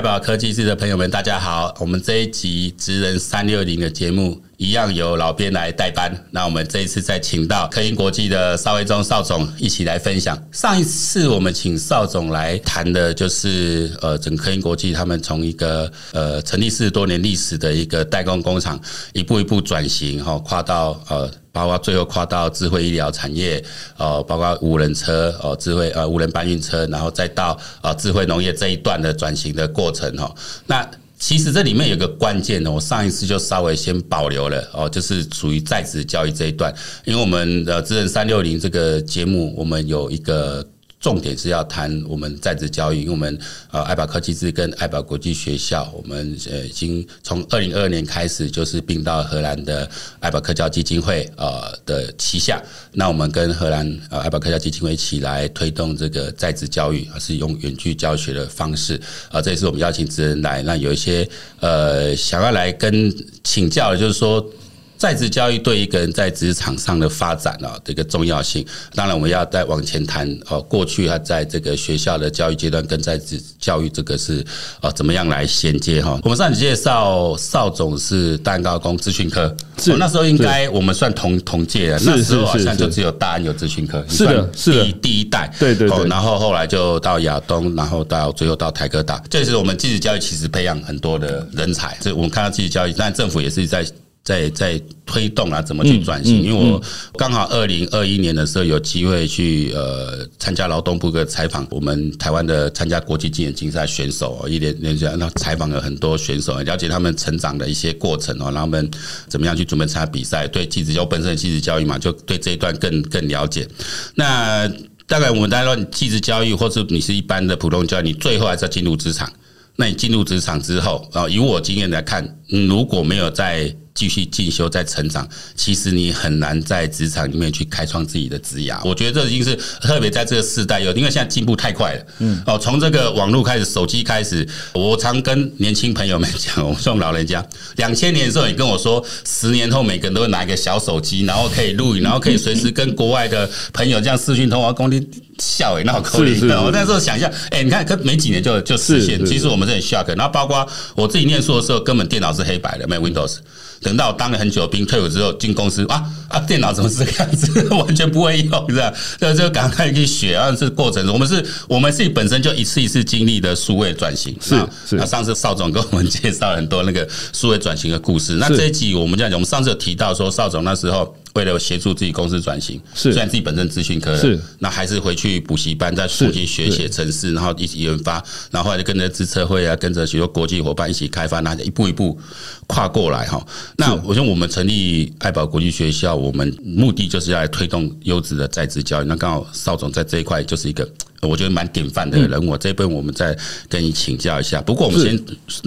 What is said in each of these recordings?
爱宝科技系的朋友们，大家好。我们这一集职人三六零的节目，一样由老编来代班。那我们这一次再请到科英国际的邵维忠邵总一起来分享。上一次我们请邵总来谈的，就是呃，整个科英国际他们从一个呃成立四十多年历史的一个代工工厂，一步一步转型哈，跨到呃。包括最后跨到智慧医疗产业，哦，包括无人车，哦，智慧呃无人搬运车，然后再到呃智慧农业这一段的转型的过程哈。那其实这里面有个关键的，我上一次就稍微先保留了哦，就是属于在职教育这一段，因为我们的职人三六零这个节目，我们有一个。重点是要谈我们在职教育，因为我们呃爱宝科技志跟爱宝国际学校，我们呃已经从二零二二年开始就是并到荷兰的爱宝科教基金会呃的旗下。那我们跟荷兰呃爱宝科教基金会一起来推动这个在职教育，是用远距教学的方式啊。这也是我们邀请职人来，那有一些呃想要来跟请教的，就是说。在职教育对一个人在职场上的发展啊，这个重要性，当然我们要再往前谈哦。过去他在这个学校的教育阶段跟在职教育这个是啊怎么样来衔接哈？我们上次介绍邵总是大安高工资讯科，是那时候应该我们算同同届的，那时候好像就只有大安有资讯科，是的，是的，第一代，对对对。然后后来就到亚东，然后到最后到台科大，这是我们技职教育其实培养很多的人才。这我们看到技职教育，但政府也是在。在在推动啊，怎么去转型？因为我刚好二零二一年的时候有机会去呃参加劳动部的采访，我们台湾的参加国际竞演竞赛选手一连连续那采访了很多选手，了解他们成长的一些过程哦，然后他们怎么样去准备参加比赛？对技职教本身的技职教育嘛，就对这一段更更了解。那当然我们大家说，技职教育或是你是一般的普通教育，你最后还是要进入职场。那你进入职场之后啊，以我经验来看，如果没有在继续进修、再成长，其实你很难在职场里面去开创自己的职涯。我觉得这已经是特别在这个时代有，因为现在进步太快了。嗯，哦，从这个网络开始，手机开始，我常跟年轻朋友们讲，我们这种老人家，两千年的时候，你跟我说，十年后每个人都会拿一个小手机，然后可以录影，然后可以随时跟国外的朋友这样视讯通话，工地笑诶，那好可怜。我那时候想一下，哎，你看，可没几年就就实现。其实我们是很 shock。然后包括我自己念书的时候，根本电脑是黑白的，没有 Windows。等到我当了很久的兵，退伍之后进公司啊啊，电脑怎么是这个样子？完全不会用，是吧？那就赶快去学啊！这过程，我们是，我们自己本身就一次一次经历的数位转型。是是。那上次邵总跟 我们介绍很多那个数位转型的故事。那这一集我们这样讲，我们上次有提到说，邵总那时候。为了协助自己公司转型，是虽然自己本身资讯科，是那还是回去补习班再重新学写程式，然后一起研发，然后后来就跟着资策会啊，跟着许多国际伙伴一起开发，那一步一步跨过来哈。那我想我们成立爱宝国际学校，我们目的就是要来推动优质的在职教育。那刚好邵总在这一块就是一个我觉得蛮典范的人物，这一部分我们再跟你请教一下。不过我们先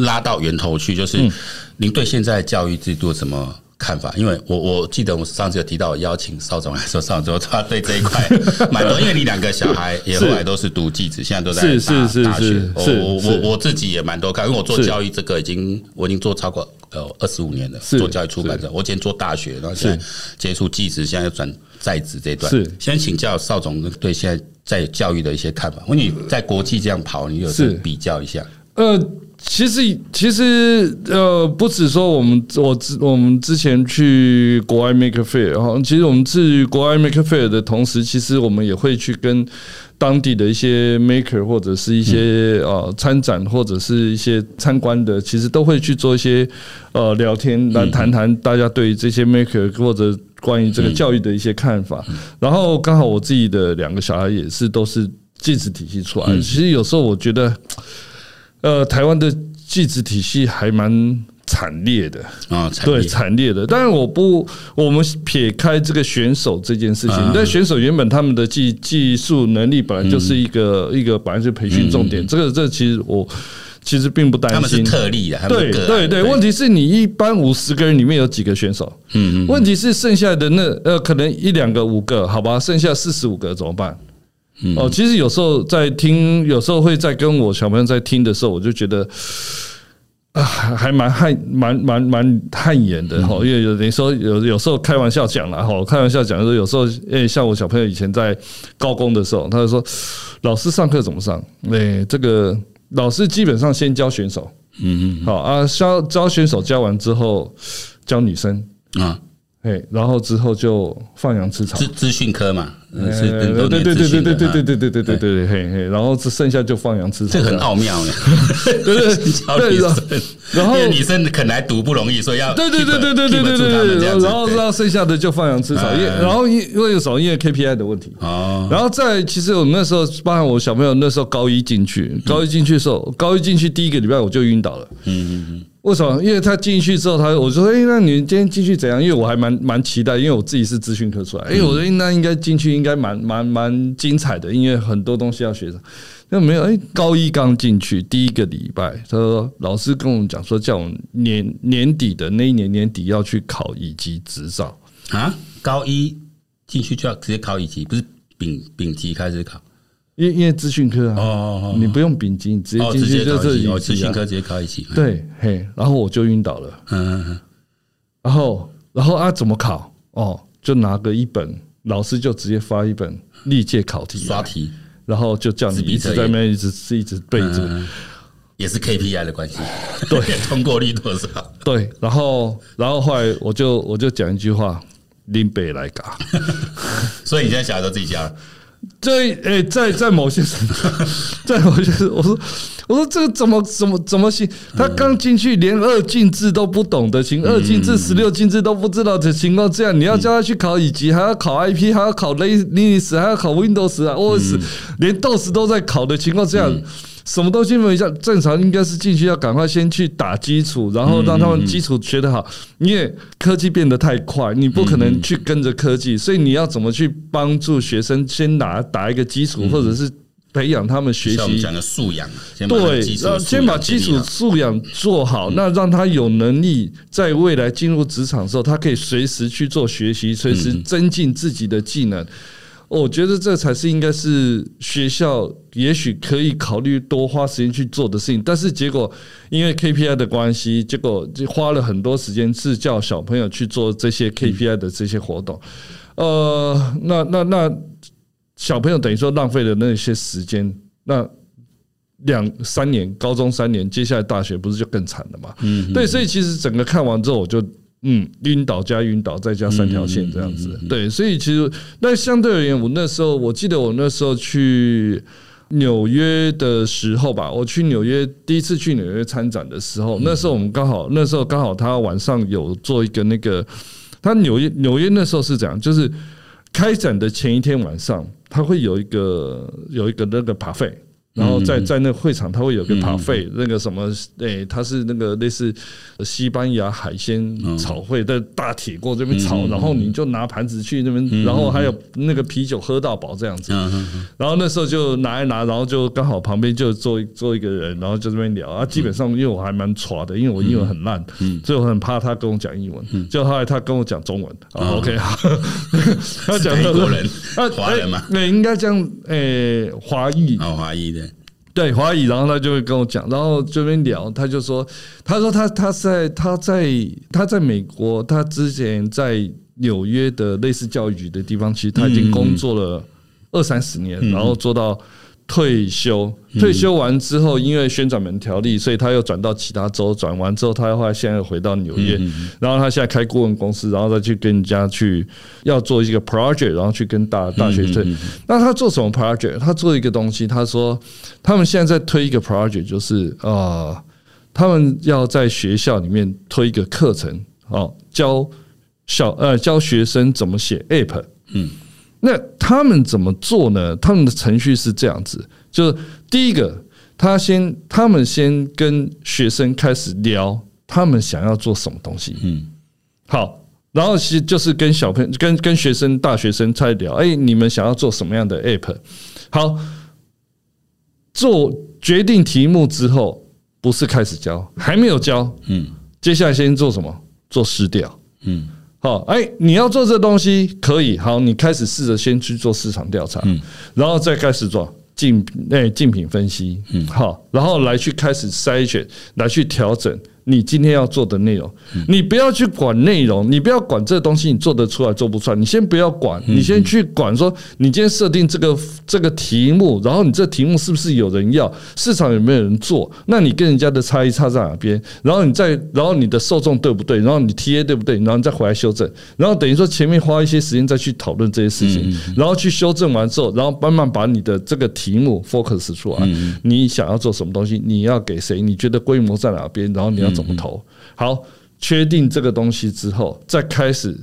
拉到源头去，就是您对现在教育制度有什么？看法，因为我我记得我上次有提到邀请邵总来说，邵总他对这一块 蛮多，因为你两个小孩也后来都是读技职，现在都在大大学。我我我我自己也蛮多看，因为我做教育这个已经我已经做超过呃二十五年了，做教育出版社，我以前做大学，然后现在接触技职，现在又转在职这一段。是，先请教邵总对现在在教育的一些看法。问你在国际这样跑，你有比较一下？呃。其实，其实，呃，不止说我们，我之我们之前去国外 Maker Faire 哈，其实我们去国外 Maker Faire 的同时，其实我们也会去跟当地的一些 Maker 或者是一些呃参展或者是一些参观的，其实都会去做一些呃聊天，来谈谈大家对于这些 Maker 或者关于这个教育的一些看法。然后刚好我自己的两个小孩也是都是技职体系出来的，其实有时候我觉得。呃，台湾的技职体系还蛮惨烈的啊，对，惨烈的。但是我不，我们撇开这个选手这件事情，但选手原本他们的技技术能力本来就是一个一个本来是培训重点，这个这其实我其实并不担心。他们是特例的，对对对。问题是你一般五十个人里面有几个选手？嗯嗯。问题是剩下的那呃，可能一两个、五个，好吧，剩下四十五个怎么办？哦，其实有时候在听，有时候会在跟我小朋友在听的时候，我就觉得啊，还蛮汗，蛮蛮蛮汗颜的哈。因为有人说有有时候开玩笑讲了哈，开玩笑讲说有时候，诶，像我小朋友以前在高工的时候，他就说老师上课怎么上？诶，这个老师基本上先教选手，嗯嗯，好啊，教教选手教完之后教女生啊。哎，然后之后就放羊吃草，资资讯科嘛，是对对对对对对对对对对对对对，嘿嘿，然后只剩下就放羊吃草，这很奥妙 呢。对 对对，然后女生肯来读不容易，所以要对对对对对对对对，然后然后剩下的就放羊吃草，因然后因因为有什么？因为 KPI 的问题哦。然后在其实我那时候，包含我小朋友那时候高一进去，高一进去的时候，高一进去第一个礼拜我就晕倒了。嗯嗯嗯。为什么？因为他进去之后，他我说：“哎，那你今天进去怎样？”因为我还蛮蛮期待，因为我自己是资讯科出来。哎，我说那应该进去应该蛮蛮蛮精彩的，因为很多东西要学的。那没有，哎，高一刚进去第一个礼拜，他说老师跟我们讲说，叫我们年年底的那一年年底要去考乙级执照啊。高一进去就要直接考乙级，不是丙丙级开始考。因因为资讯科啊，哦，你不用丙级，直接进去就是资讯科直接考一级。对，嘿，然后我就晕倒了。嗯嗯，然后然后啊，怎么考？哦，就拿个一本，老师就直接发一本历届考题刷题，然后就叫你一直在那边一直一直背着，也是 KPI 的关系。对，通过率多少？对，然后然后后来我就我就讲一句话：林北来嘎。所以你现在小孩都自己教。对，诶，在在某些时候，在某些时，我说，我说这个怎么怎么怎么行？他刚进去，连二进制都不懂的情二进制、十六进制都不知道的情况，这样你要叫他去考乙级，还要考 IP，还要考 Linux，还要考 Windows 啊，OS，连 DOS 都在考的情况，这样。什么东西没像正常，应该是进去要赶快先去打基础，然后让他们基础学得好。因为科技变得太快，你不可能去跟着科技，所以你要怎么去帮助学生先打打一个基础，或者是培养他们学习讲的素养。对，先把基础素养做好，那让他有能力在未来进入职场的时候，他可以随时去做学习，随时增进自己的技能。我觉得这才是应该是学校也许可以考虑多花时间去做的事情，但是结果因为 KPI 的关系，结果就花了很多时间是叫小朋友去做这些 KPI 的这些活动。呃，那那那小朋友等于说浪费了那些时间，那两三年高中三年，接下来大学不是就更惨了嘛？嗯，对，所以其实整个看完之后，我就。嗯，晕倒加晕倒，再加三条线这样子，对，所以其实那相对而言，我那时候我记得我那时候去纽约的时候吧，我去纽约第一次去纽约参展的时候，那时候我们刚好那时候刚好他晚上有做一个那个，他纽约纽约那时候是这样，就是开展的前一天晚上，他会有一个有一个那个 buffet。然后在在那个会场，他会有个 buffet，那个什么，诶，他是那个类似西班牙海鲜炒烩，在大铁锅这边炒，然后你就拿盘子去那边，然后还有那个啤酒喝到饱这样子。然后那时候就拿一拿，然后就刚好旁边就坐坐一个人，然后就这边聊啊。基本上因为我还蛮挫的，因为我英文很烂，所以我很怕他跟我讲英文。就后来他跟我讲中文，OK，他讲美国人，华人嘛，那应该讲诶华裔，哦华裔的。对华裔，然后他就会跟我讲，然后这边聊，他就说，他说他他在他在他在美国，他之前在纽约的类似教育局的地方，其实他已经工作了二三十年，然后做到。退休，退休完之后，因为宣转门条例，所以他又转到其他州。转完之后，他后来现在又回到纽约，然后他现在开顾问公司，然后再去跟人家去要做一个 project，然后去跟大大学生。那他做什么 project？他做一个东西，他说他们现在在推一个 project，就是啊，他们要在学校里面推一个课程，哦，教小呃教学生怎么写 app，嗯。那他们怎么做呢？他们的程序是这样子，就是第一个，他先，他们先跟学生开始聊，他们想要做什么东西。嗯，好，然后其实就是跟小朋友、跟跟学生、大学生在聊，哎，你们想要做什么样的 app？好，做决定题目之后，不是开始教，还没有教。嗯，接下来先做什么？做试调。嗯。好，哎，你要做这东西可以，好，你开始试着先去做市场调查，嗯，然后再开始做竞，哎，竞品分析，嗯，好，然后来去开始筛选，来去调整你今天要做的内容，你不要去管内容，你不要管这东西你做得出来做不出来，你先不要管，你先去管说你今天设定这个这个题目，然后你这题目是不是有人要，市场有没有人做，那你跟人家的差异差在哪边？然后你再，然后你的受众对不对？然后你 TA 对不对？然后你再回来修正，然后等于说前面花一些时间再去讨论这些事情，然后去修正完之后，然后慢慢把你的这个题目 focus 出来，你想要做什么东西，你要给谁？你觉得规模在哪边？然后你要。怎么投？好，确定这个东西之后，再开始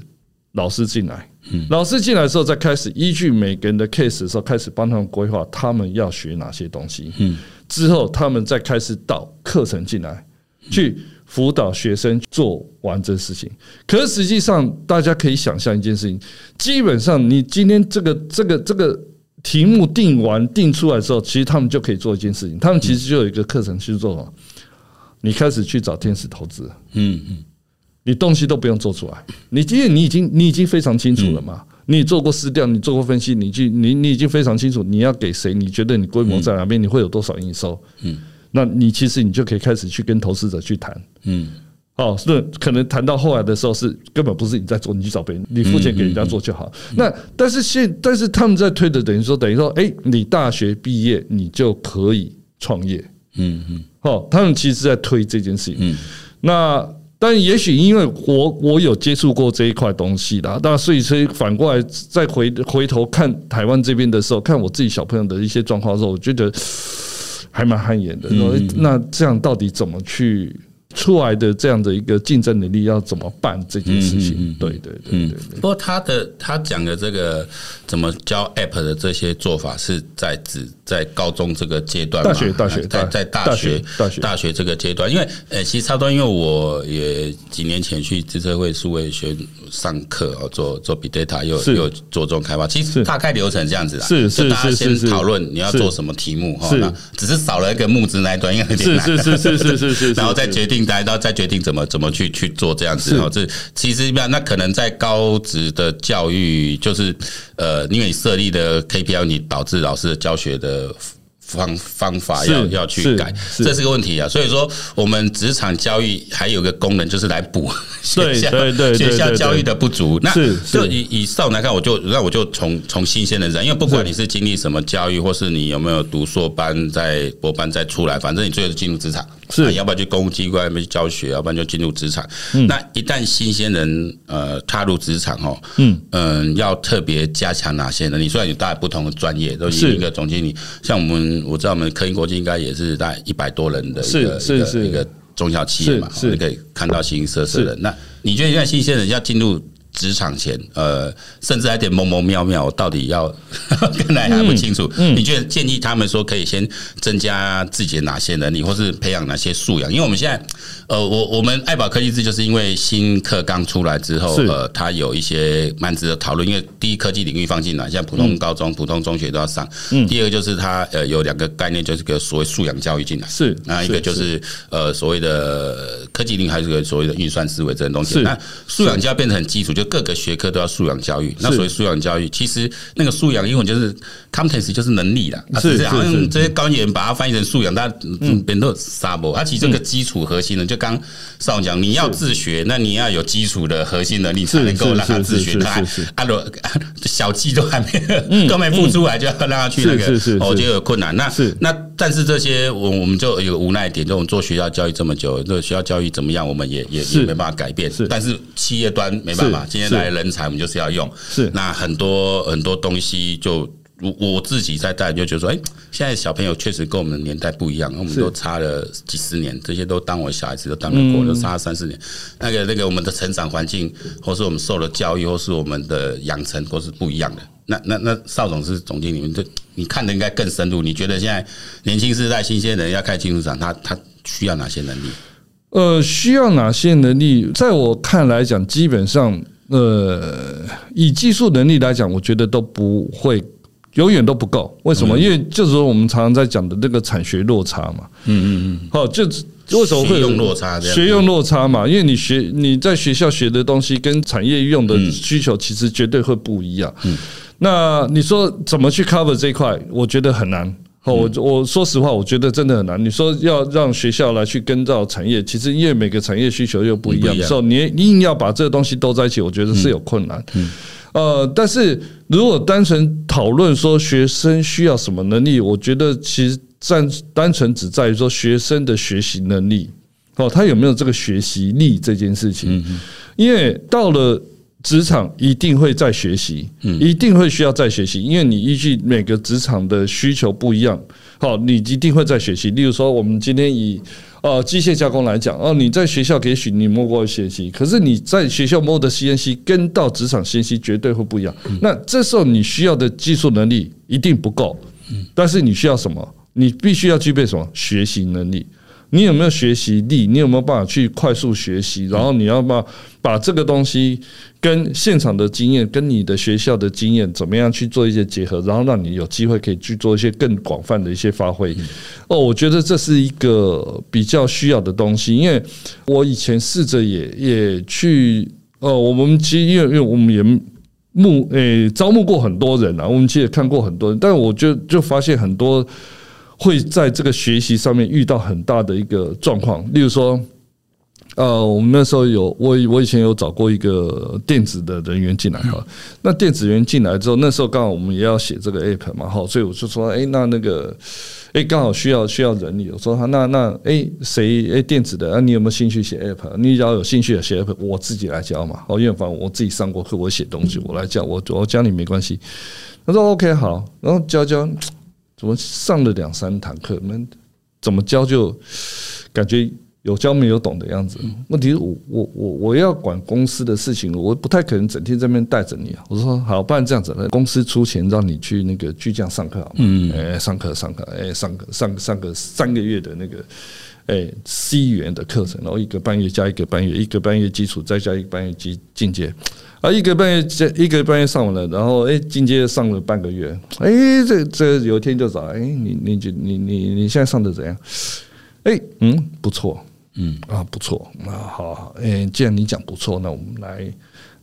老师进来。老师进来之后，再开始依据每个人的 case 的时候，开始帮他们规划他们要学哪些东西。嗯之后他们再开始导课程进来，去辅导学生做完这事情。可是实际上，大家可以想象一件事情：基本上，你今天这个这个这个题目定完定出来之后，其实他们就可以做一件事情。他们其实就有一个课程去做了。你开始去找天使投资，嗯嗯，你东西都不用做出来，你因为你已经你已经非常清楚了嘛，你做过市调，你做过分析，你去你你已经非常清楚你要给谁，你觉得你规模在哪边，你会有多少营收，嗯，那你其实你就可以开始去跟投资者去谈，嗯，哦，是可能谈到后来的时候是根本不是你在做，你去找别人，你付钱给人家做就好。那但是现但是他们在推的等于说等于说，哎，你大学毕业你就可以创业。嗯嗯，好，他们其实在推这件事情。嗯，那但也许因为我我有接触过这一块东西啦，那所以所以反过来再回回头看台湾这边的时候，看我自己小朋友的一些状况的时候，我觉得还蛮汗颜的。那那这样到底怎么去？出来的这样的一个竞争能力要怎么办这件事情？对对对对。不过他的他讲的这个怎么教 App 的这些做法，是在指在高中这个阶段，大学大学在在大学大学大学。这个阶段，因为呃，其实差不多，因为我也几年前去资策会数位学上课哦，做做 Big Data 又又做这种开发，其实大概流程这样子啦，是是大家先讨论你要做什么题目哈，那只是少了一个募资那一段，因为有点难，是是是是是是，然后再决定。然后再决定怎么怎么去去做这样子哦，这其实那那可能在高职的教育，就是呃，因为你设立的 KPI，你导致老师的教学的。方方法要要去改，这是个问题啊。所以说，我们职场教育还有个功能，就是来补学校学校教育的不足。那就以以上来看，我就那我就从从新鲜的人，因为不管你是经历什么教育，或是你有没有读硕班、在博班再出来，反正你最后进入职场，是要不然去公务机关，要不然教学，要不然就进入职场。那一旦新鲜人呃踏入职场哦，嗯嗯，要特别加强哪些能力？虽然有大家不同的专业，都是一个总经理，像我们。我知道我们科英国际应该也是大概一百多人的一个一个一个中小企业嘛，你可以看到形形色色的。那你觉得现在新鲜人要进入？职场前，呃，甚至还有点懵懵妙妙，我到底要 跟来还不清楚。你觉得建议他们说可以先增加自己的哪些能力，或是培养哪些素养？因为我们现在，呃，我我们爱宝科技制就是因为新课刚出来之后，呃，它有一些蛮值得讨论。因为第一科技领域放进来，像普通高中、普通中学都要上。第二个就是它呃有两个概念，就是个所谓素养教育进来。是，那一个就是呃所谓的科技领域，还是个所谓的运算思维这种东西。那素养就要变成很基础。就各个学科都要素养教育，那所谓素养教育，其实那个素养英文就是 competence，就是能力啦。是是是，好像这些高年把它翻译成素养，大家别人都傻不？它其实这个基础核心呢，就刚少总讲，你要自学，那你要有基础的核心能力，才能够让他自学。他阿罗小鸡都还没都没孵出来，就要让他去那个，我觉得有困难。那那但是这些我我们就有无奈点，就我们做学校教育这么久，这学校教育怎么样，我们也也也没办法改变。但是企业端没办法。今天来人才，我们就是要用。是那很多很多东西，就我我自己在带，就觉得说，哎，现在小朋友确实跟我们的年代不一样，我们都差了几十年，这些都当我小孩子都当了过，都差了三四年。那个那个，我们的成长环境，或是我们受的教育，或是我们的养成，都是不一样的。那那那，邵总是总经理，你这你看的应该更深入。你觉得现在年轻世代、新鲜人要开进入场，他他需要哪些能力？呃，需要哪些能力？在我看来讲，基本上。呃，以技术能力来讲，我觉得都不会，永远都不够。为什么？因为就是说，我们常常在讲的那个产学落差嘛。嗯嗯嗯。好，就为什么会有落差？学用落差嘛，因为你学你在学校学的东西跟产业用的需求其实绝对会不一样。嗯。那你说怎么去 cover 这一块？我觉得很难。哦，我我说实话，我觉得真的很难。你说要让学校来去跟造产业，其实因为每个产业需求又不一样，所以你你硬要把这个东西都在一起，我觉得是有困难。呃，但是如果单纯讨论说学生需要什么能力，我觉得其实单单纯只在于说学生的学习能力，哦，他有没有这个学习力这件事情，因为到了。职场一定会在学习，一定会需要在学习，因为你依据每个职场的需求不一样，好，你一定会在学习。例如说，我们今天以呃机械加工来讲，哦，你在学校也许你摸过学习可是你在学校摸的 CNC 跟到职场 CNC 绝对会不一样。那这时候你需要的技术能力一定不够，但是你需要什么？你必须要具备什么？学习能力。你有没有学习力？你有没有办法去快速学习？然后你要把把这个东西跟现场的经验、跟你的学校的经验怎么样去做一些结合？然后让你有机会可以去做一些更广泛的一些发挥。哦，我觉得这是一个比较需要的东西，因为我以前试着也也去哦，我们其实因为因为我们也募诶招募过很多人啊，我们其实也看过很多人，但我就就发现很多。会在这个学习上面遇到很大的一个状况，例如说，呃，我们那时候有我我以前有找过一个电子的人员进来哈，那电子员进来之后，那时候刚好我们也要写这个 app 嘛哈，所以我就说，哎，那那个，哎，刚好需要需要人力，我说那那哎谁哎电子的啊，你有没有兴趣写 app？你只要有兴趣写 app，我自己来教嘛，哦，因为反正我自己上过课，我写东西我来教，我我教你没关系。他说 OK 好，然后教教。怎么上了两三堂课，那怎么教就感觉有教没有懂的样子。问题是我我我我要管公司的事情，我不太可能整天在那边带着你啊。我说好，不然这样子，公司出钱让你去那个巨匠上课好吗？嗯，哎，上课上课，哎，上课上上个三个月的那个哎 C 语言的课程，然后一个半月加一个半月，一个半月基础再加一个半月进进阶。啊，一个半月这，一个半月上完了，然后哎，进阶上了半个月，哎，这这有一天就找，哎，你你你你你你现在上的怎样？哎，嗯，不错，嗯。啊，不错，啊，好好，哎，既然你讲不错，那我们来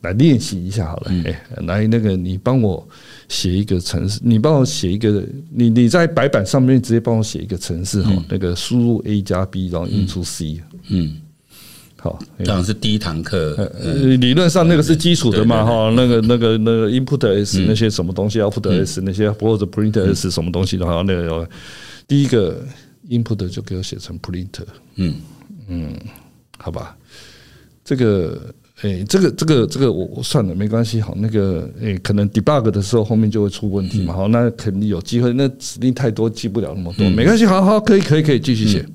来练习一下好了，哎，来那个你帮我写一个程式，你帮我写一个，你你在白板上面直接帮我写一个程式哈，那个输入 A 加 B，然后印出 C，嗯。好，当然是第一堂课。理论上那个是基础的嘛，哈，那个那个那个 input s 那些什么东西，output s 那些或者 print s 什么东西的话，那个第一个 input 就给我写成 print。嗯嗯，好吧，这个诶，这个这个这个我我算了，没关系。好，那个诶，可能 debug 的时候后面就会出问题嘛。好，那肯定有机会。那指令太多，记不了那么多，没关系。好好，可以可以可以继续写。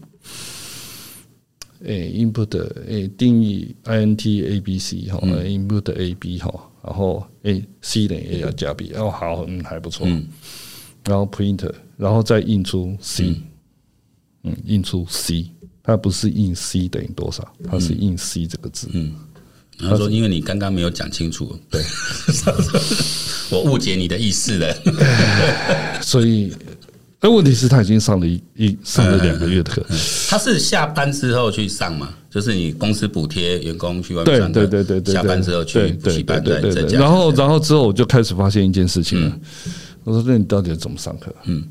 诶，input 诶，定义 int a b c 哈，input a b 哈，然后诶，c 等于 a 要加 b，哦，好，嗯，还不错，然后 print，然后再印出 c，嗯，印出 c，它不是印 c 等于多少，它是印 c 这个字，嗯，他说因为你刚刚没有讲清楚，对，我误解你的意思了，所以。那问题是，他已经上了一一上了两个月的课。他是下班之后去上吗？就是你公司补贴员工去外面上课，对对对对，下班之后去补习班对对对。然后然后之后我就开始发现一件事情了。我说：“那你到底怎么上课？”嗯，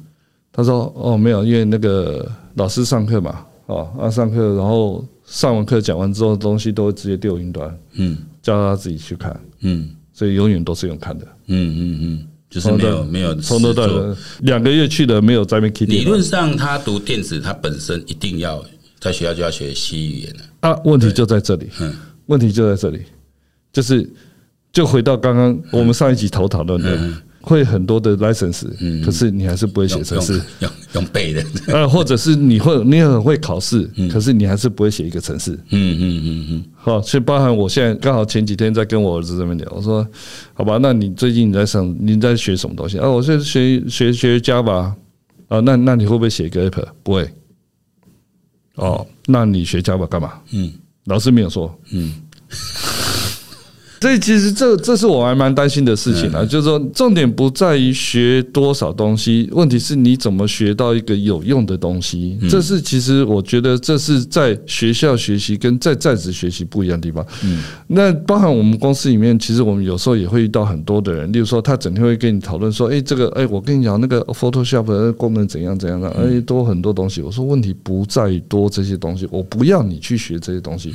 他说：“哦，没有，因为那个老师上课嘛，哦，啊上课，然后上完课讲完之后，东西都会直接丢云端，嗯，叫他自己去看，嗯，所以永远都是用看的，嗯嗯嗯。”就是没有没有从头到尾两个月去的没有在那边。理论上，他读电子，他本身一定要在学校就要学西语言的啊。问题就在这里，嗯，问题就在这里，就是就回到刚刚我们上一集头讨论的。会很多的 license，可是你还是不会写程式，用用背的，呃，或者是你会你很会考试，可是你还是不会写一个程式，嗯嗯嗯嗯，好，所以包含我现在刚好前几天在跟我儿子这边聊，我说，好吧，那你最近你在上你在学什么东西？啊？我在学学学 Java 啊，那那你会不会写一个 app？不会，哦，那你学 Java 干嘛？嗯，老师没有说，嗯。所以其实这这是我还蛮担心的事情啊，就是说重点不在于学多少东西，问题是你怎么学到一个有用的东西。这是其实我觉得这是在学校学习跟在在职学习不一样的地方。嗯，那包含我们公司里面，其实我们有时候也会遇到很多的人，例如说他整天会跟你讨论说，哎，这个哎，我跟你讲那个 Photoshop 的功能怎样怎样的，哎，多很多东西。我说问题不在于多这些东西，我不要你去学这些东西，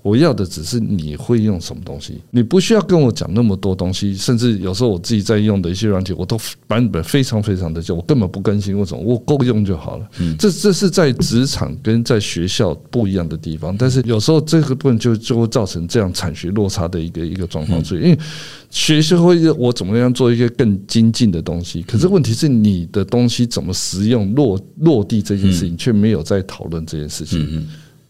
我要的只是你会用什么东西，你不需要跟我讲那么多东西，甚至有时候我自己在用的一些软体，我都版本非常非常的旧，我根本不更新，为什么？我够用就好了。这这是在职场跟在学校不一样的地方，但是有时候这个部分就就会造成这样产学落差的一个一个状况。所以，因为学校会我怎么样做一个更精进的东西，可是问题是你的东西怎么实用落落地这件事情，却没有在讨论这件事情。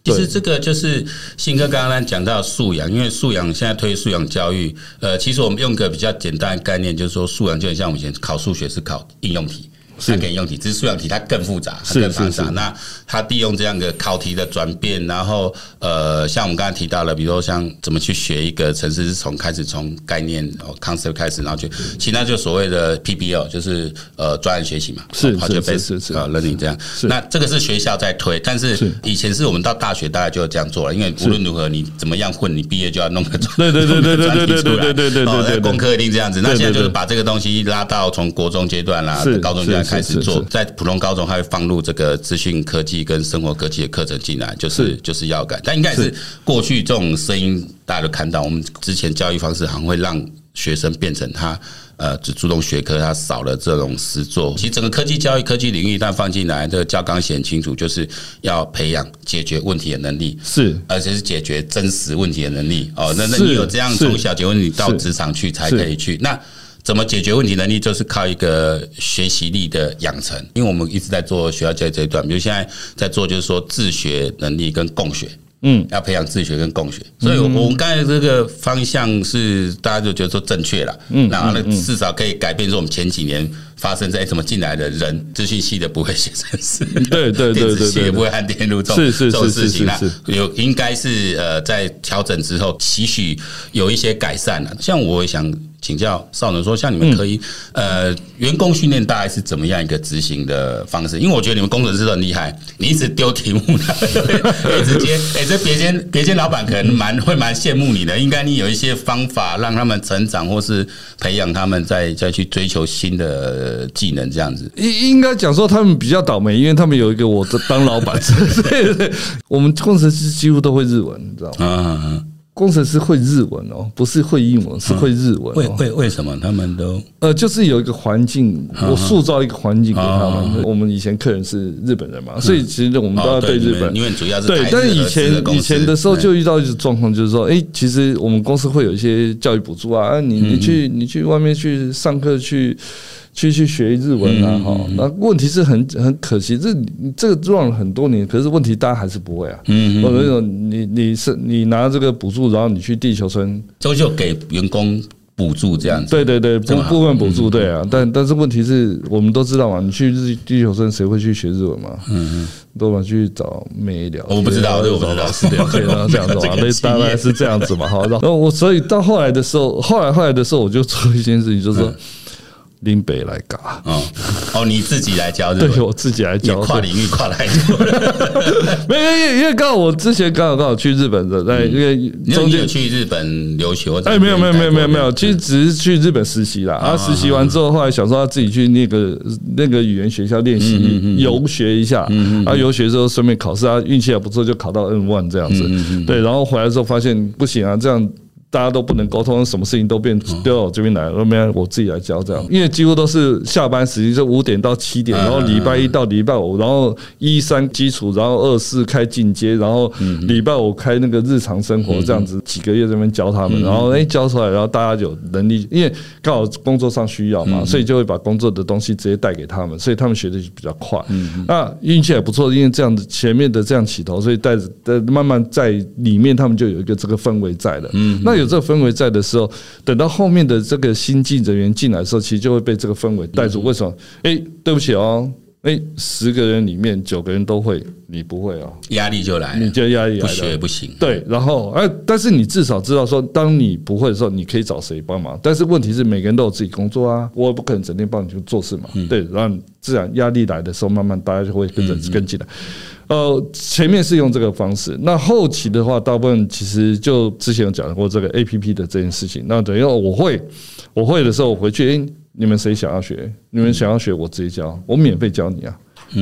其实这个就是新哥刚刚讲到素养，因为素养现在推素养教育，呃，其实我们用个比较简单的概念，就是说素养就很像我们以前考数学是考应用题。它可以用题，只是素养题它更复杂，它更复杂。那它利用这样的考题的转变，然后呃，像我们刚才提到了，比如说像怎么去学一个城市，是从开始从概念哦 concept 开始，然后就其他就所谓的 PBL，就是呃专案学习嘛，是是是是啊 learning 这样。那这个是学校在推，但是以前是我们到大学大概就这样做了，因为无论如何你怎么样混，你毕业就要弄个 专对对对对对对对对对对对，功课一定这样子。那现在就是把这个东西拉到从国中阶段啦，高中阶段。开始做，在普通高中他会放入这个资讯科技跟生活科技的课程进来，就是就是要改。但应该是过去这种声音，大家都看到，我们之前教育方式好像会让学生变成他呃只注重学科，他少了这种实作。其实整个科技教育、科技领域一旦放进来，这个教纲写很清楚，就是要培养解决问题的能力，是而且是解决真实问题的能力。哦，那那你有这样从小解决问题到职场去才可以去那。怎么解决问题能力，就是靠一个学习力的养成。因为我们一直在做学校教育这一段，比如现在在做，就是说自学能力跟共学，嗯，要培养自学跟共学。所以，我们刚才这个方向是大家就觉得说正确了，嗯，然后呢，至少可以改变说我们前几年发生在怎么进来的人，资讯系的不会写程式，对对对对，也不会焊电路这种这种事情啊，有应该是呃在调整之后，期许有一些改善了。像我想。请教少能说，像你们可以呃，员工训练大概是怎么样一个执行的方式？因为我觉得你们工程师很厉害，你一直丢题目，哎，直接 哎，这别间别间老板可能蛮会蛮羡慕你的。应该你有一些方法让他们成长，或是培养他们再再去追求新的技能，这样子。应应该讲说他们比较倒霉，因为他们有一个我当老板，对对，我们工程师几乎都会日文，你知道吗？嗯。工程师会日文哦，不是会英文，是会日文。为为为什么他们都？呃，就是有一个环境，我塑造一个环境给他们。我们以前客人是日本人嘛，所以其实我们都要对日本。因为主要是对，但是以前以前的时候就遇到一种状况，就是说，哎，其实我们公司会有一些教育补助啊，你你去你去外面去上课去。去去学日文啊，哈，那问题是很很可惜，这这个做了很多年，可是问题大家还是不会啊。嗯，我那种你你是你拿这个补助，然后你去地球村，就就给员工补助这样子。对对对，部部分补助对啊，但但是问题是我们都知道嘛，你去日地球村谁会去学日文嘛？嗯嗯，都嘛去找妹聊。我不知道，我不知道是 这样子嘛，大概是这样子嘛。好，然后我所以到后来的时候，后来后来的时候，我就做一件事情，就是说。林北来搞。哦哦，你自己来教，对，我自己来教，跨领域跨来，没有，因为刚好我之前刚好刚好去日本的，在因为中间去日本留学，哎，没有没有没有没有没有，其实只是去日本实习啦。啊，实习完之后，后来想说要自己去那个那个语言学校练习游学一下，啊，游学之后顺便考试啊，运气还不错，就考到 N one 这样子。对，然后回来之后发现不行啊，这样。大家都不能沟通，什么事情都变丢到我这边来，后面我自己来教这样，因为几乎都是下班时间，就五点到七点，然后礼拜一到礼拜五，然后一三基础，然后二四开进阶，然后礼拜五开那个日常生活这样子，几个月这边教他们，然后哎教出来，然后大家有能力，因为刚好工作上需要嘛，所以就会把工作的东西直接带给他们，所以他们学的就比较快。那运气也不错，因为这样子前面的这样起头，所以带着慢慢在里面，他们就有一个这个氛围在了。那有这个氛围在的时候，等到后面的这个新进人员进来的时候，其实就会被这个氛围带住。为什么？哎，对不起哦，哎，十个人里面九个人都会，你不会哦，压力就来了，你就压力来了，不学不行。对，然后哎，但是你至少知道说，当你不会的时候，你可以找谁帮忙。但是问题是，每个人都有自己工作啊，我也不可能整天帮你去做事嘛。对，然后自然压力来的时候，慢慢大家就会跟着跟进来。呃，前面是用这个方式，那后期的话，大部分其实就之前有讲过这个 APP 的这件事情。那等于我会，我会的时候，我回去，哎，你们谁想要学？你们想要学，我直接教，我免费教你啊。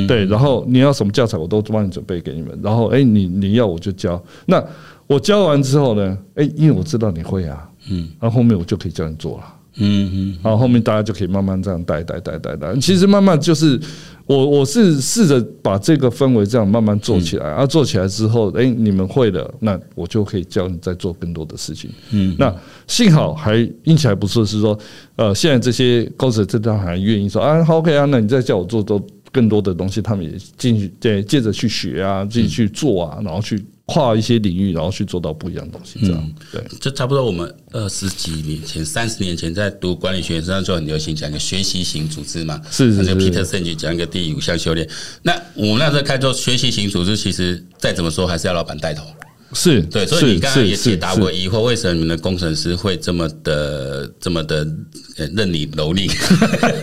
对，然后你要什么教材，我都帮你准备给你们。然后，哎，你你要我就教。那我教完之后呢？哎，因为我知道你会啊，嗯，然后后面我就可以教你做了。嗯嗯，然后后面大家就可以慢慢这样带带带带带。其实慢慢就是我我是试着把这个氛围这样慢慢做起来，啊，做起来之后，哎，你们会了，那我就可以教你再做更多的事情。嗯，那幸好还运气还不错，是说，呃，现在这些高手这段还愿意说啊，好 OK 啊，那你再叫我做做更多的东西，他们也进去对接着去学啊，自己去做啊，然后去。跨一些领域，然后去做到不一样的东西，这样对。就差不多我们二十几年前、三十年前在读管理学的时候，就很流行讲一个学习型组织嘛。是是是。皮特森去讲一个第五项修炼。那我们那时候开做学习型组织，其实再怎么说还是要老板带头。是对，所以你刚刚也解答我疑惑，为什么你们的工程师会这么的、这么的任你蹂躏？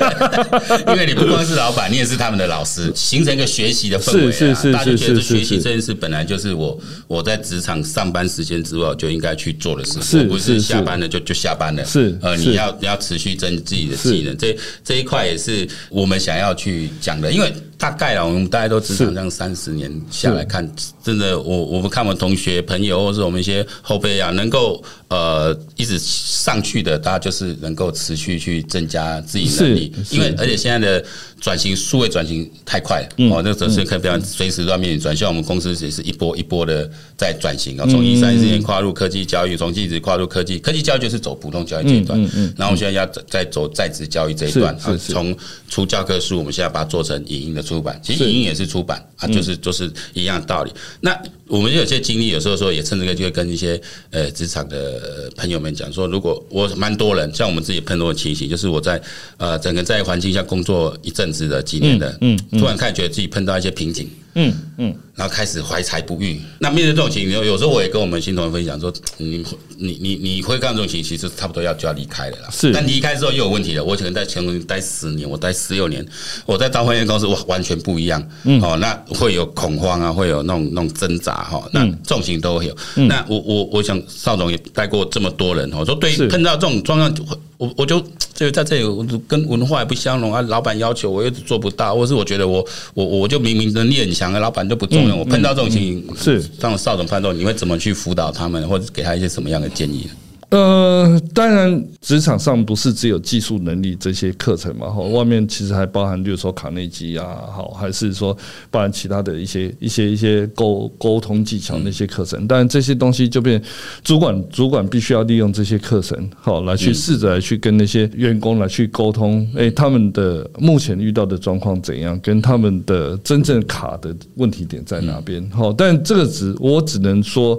因为你不光是老板，你也是他们的老师，形成一个学习的氛围啊。是是是，大家觉得学习这件事本来就是我我在职场上班时间之外就应该去做的事，我不是下班了就就下班了。是呃，你要你要持续增自己的技能，这这一块也是我们想要去讲的，因为。大概啊，我们大家都职场这样三十年下来看，真的，我我们看我们同学朋友，或是我们一些后辈啊，能够呃一直上去的，大家就是能够持续去增加自己能力，因为而且现在的转型数位转型太快了，哦，那个是可以非常随时都要面临转向。我们公司也是一波一波的在转型啊，从一三年跨入科技教育，从一直跨入科技，科技教育就是走普通教育这一段，然后我们现在要在走在职教育这一段啊，从出教科书，我们现在把它做成影音的。出版其实影音也是出版啊，就是就是一样的道理。那我们有些经历，有时候说也趁这个机会跟一些呃职场的朋友们讲说，如果我蛮多人，像我们自己碰到的情形，就是我在呃整个在环境下工作一阵子的几年的，嗯，突然开始觉得自己碰到一些瓶颈。嗯嗯，然后开始怀才不遇。那面对这种情形，有时候我也跟我们新同事分享说，你你你你会干这种情形，其实差不多要就要离开了啦。是，但离开之后又有问题了。我可能在前公司待十年，我待十六年，我在到换间公司，哇，完全不一样。嗯，哦，那会有恐慌啊，会有那种那种挣扎哈。那这种情都会有。那我我我想邵总也带过这么多人哦，说对碰到这种状况。我我就就在这里，跟文化也不相容啊。老板要求我又做不到，或是我觉得我我我就明明能力很强，老板就不重用我。碰到这种情形，是让邵总判断，你会怎么去辅导他们，或者给他一些什么样的建议？呃，当然，职场上不是只有技术能力这些课程嘛，哈，外面其实还包含，比如说卡内基啊，好，还是说包含其他的一些一些一些沟沟通技巧那些课程。当然，这些东西就变主管主管必须要利用这些课程，好，来去试着来去跟那些员工来去沟通，诶，他们的目前遇到的状况怎样，跟他们的真正卡的问题点在哪边，好，但这个只我只能说。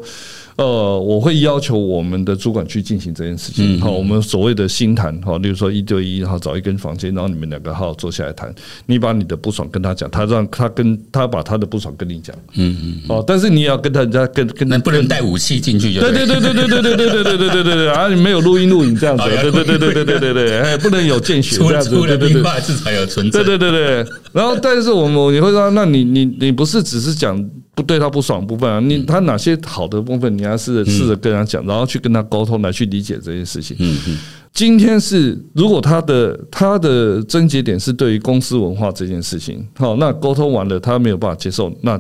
呃，我会要求我们的主管去进行这件事情。好，我们所谓的心谈，好，例如说一对一，然后找一根房间，然后你们两个好好坐下来谈。你把你的不爽跟他讲，他让他跟他把他的不爽跟你讲。嗯嗯。哦，但是你也要跟他人家跟跟，不能带武器进去就。对对对对对对对对对对对对对对啊！你没有录音录影这样子。对对对对对对对对，哎，不能有见血这样子。对对对，至少有存在。对对对对。然后，但是我们也会说，那你你你不是只是讲。不对他不爽部分啊，你他哪些好的部分，你要试着试着跟他讲，然后去跟他沟通，来去理解这件事情。嗯嗯。今天是如果他的他的症结点是对于公司文化这件事情，好，那沟通完了他没有办法接受，那。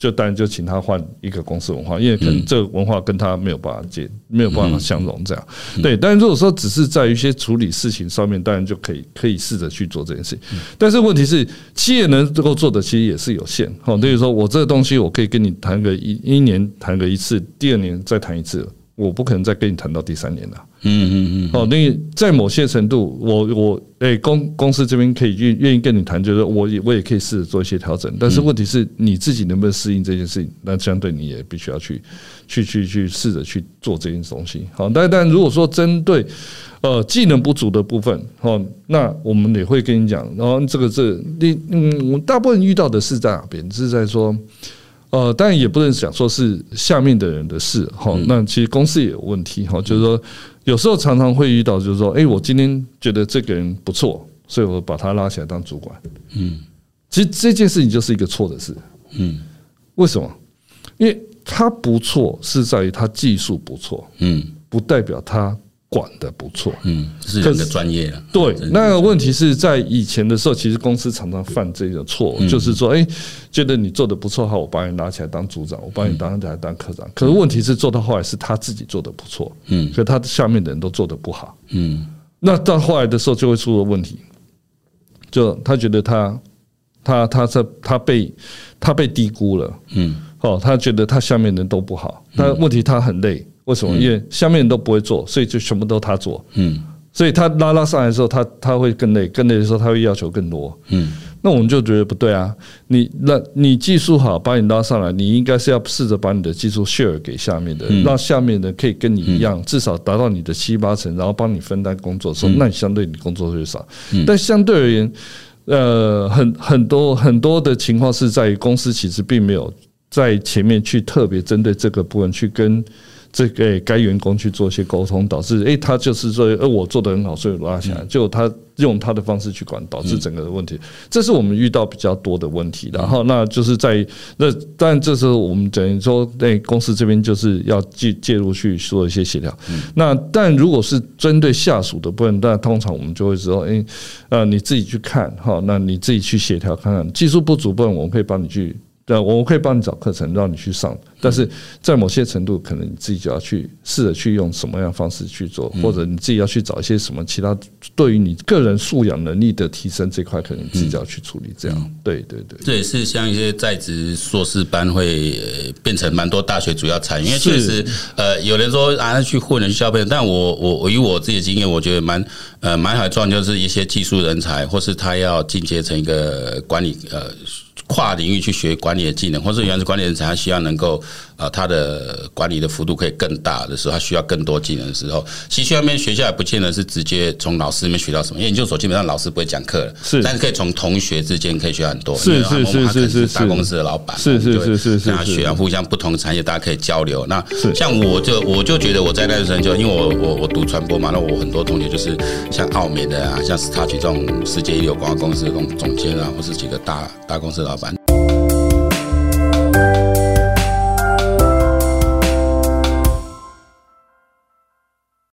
就当然就请他换一个公司文化，因为可能这个文化跟他没有办法接，没有办法相融这样。对，但是如果说只是在一些处理事情上面，当然就可以可以试着去做这件事情。但是问题是，企业能够做的其实也是有限。好，比如说我这个东西我可以跟你谈个一一年谈个一次，第二年再谈一次，我不可能再跟你谈到第三年了。嗯嗯嗯。哦，那在某些程度，我我哎公公司这边可以愿愿意跟你谈，就是我也我也可以试着做一些调整。但是问题是你自己能不能适应这件事情？那相对你也必须要去去去去试着去做这件东西。好，但但如果说针对呃技能不足的部分，哦，那我们也会跟你讲。然后这个这你嗯，我大部分遇到的是在哪边？是在说。呃，当然也不能讲说是下面的人的事哈。那其实公司也有问题哈，就是说有时候常常会遇到，就是说，哎，我今天觉得这个人不错，所以我把他拉起来当主管。嗯，其实这件事情就是一个错的事。嗯，为什么？因为他不错是在于他技术不错。嗯，不代表他。管的不错，嗯，是人的专业啊。对，那个问题是在以前的时候，其实公司常常犯这个错，就是说，哎，觉得你做的不错，好，我把你拉起来当组长，我把你当起来当科长。可是问题是做到后来是他自己做的不错，嗯，可他下面的人都做的不好，嗯，那到后来的时候就会出了问题，就他觉得他他他在他被他被低估了，嗯，哦，他觉得他下面人都不好，但问题他很累。为什么？因为下面人都不会做，所以就全部都他做。嗯，所以他拉拉上来的时候，他他会更累，更累的时候他会要求更多。嗯，那我们就觉得不对啊！你那你技术好，把你拉上来，你应该是要试着把你的技术 share 给下面的，让下面的可以跟你一样，至少达到你的七八成，然后帮你分担工作的时候，那你相对你工作会少。但相对而言，呃，很很多很多的情况是在于公司其实并没有在前面去特别针对这个部分去跟。这个该员工去做一些沟通，导致诶，他就是说，呃，我做的很好，所以我拉起来，就他用他的方式去管，导致整个的问题，这是我们遇到比较多的问题。然后，那就是在那，但这时候我们等于说，那公司这边就是要介介入去做一些协调。那但如果是针对下属的部分，那通常我们就会说，诶，呃，你自己去看哈，那你自己去协调看看，技术不足部分，我们可以帮你去。对，我可以帮你找课程让你去上，但是在某些程度，可能你自己就要去试着去用什么样的方式去做，或者你自己要去找一些什么其他对于你个人素养能力的提升这块，可能你自己要去处理。这样，对对对，这也是像一些在职硕士班会变成蛮多大学主要参与，因为确实，呃，有人说啊去混人去消费，但我我我以我自己的经验，我觉得蛮呃蛮好赚，就是一些技术人才，或是他要进阶成一个管理呃。跨领域去学管理的技能，或者原始管理人才，他需要能够呃，他的管理的幅度可以更大的时候，他需要更多技能的时候，其实去外面学校也不见得是直接从老师那边学到什么，因为研究所基本上老师不会讲课了，是，但是可以从同学之间可以学很多，是是是是是大公司的老板，是是是是是，互相不同的产业大家可以交流。那像我就我就觉得我在那个时候就因为我我我读传播嘛，那我很多同学就是像奥美的啊，像 Starch 这种世界一流广告公司的这种总监啊，或是几个大大公司老板。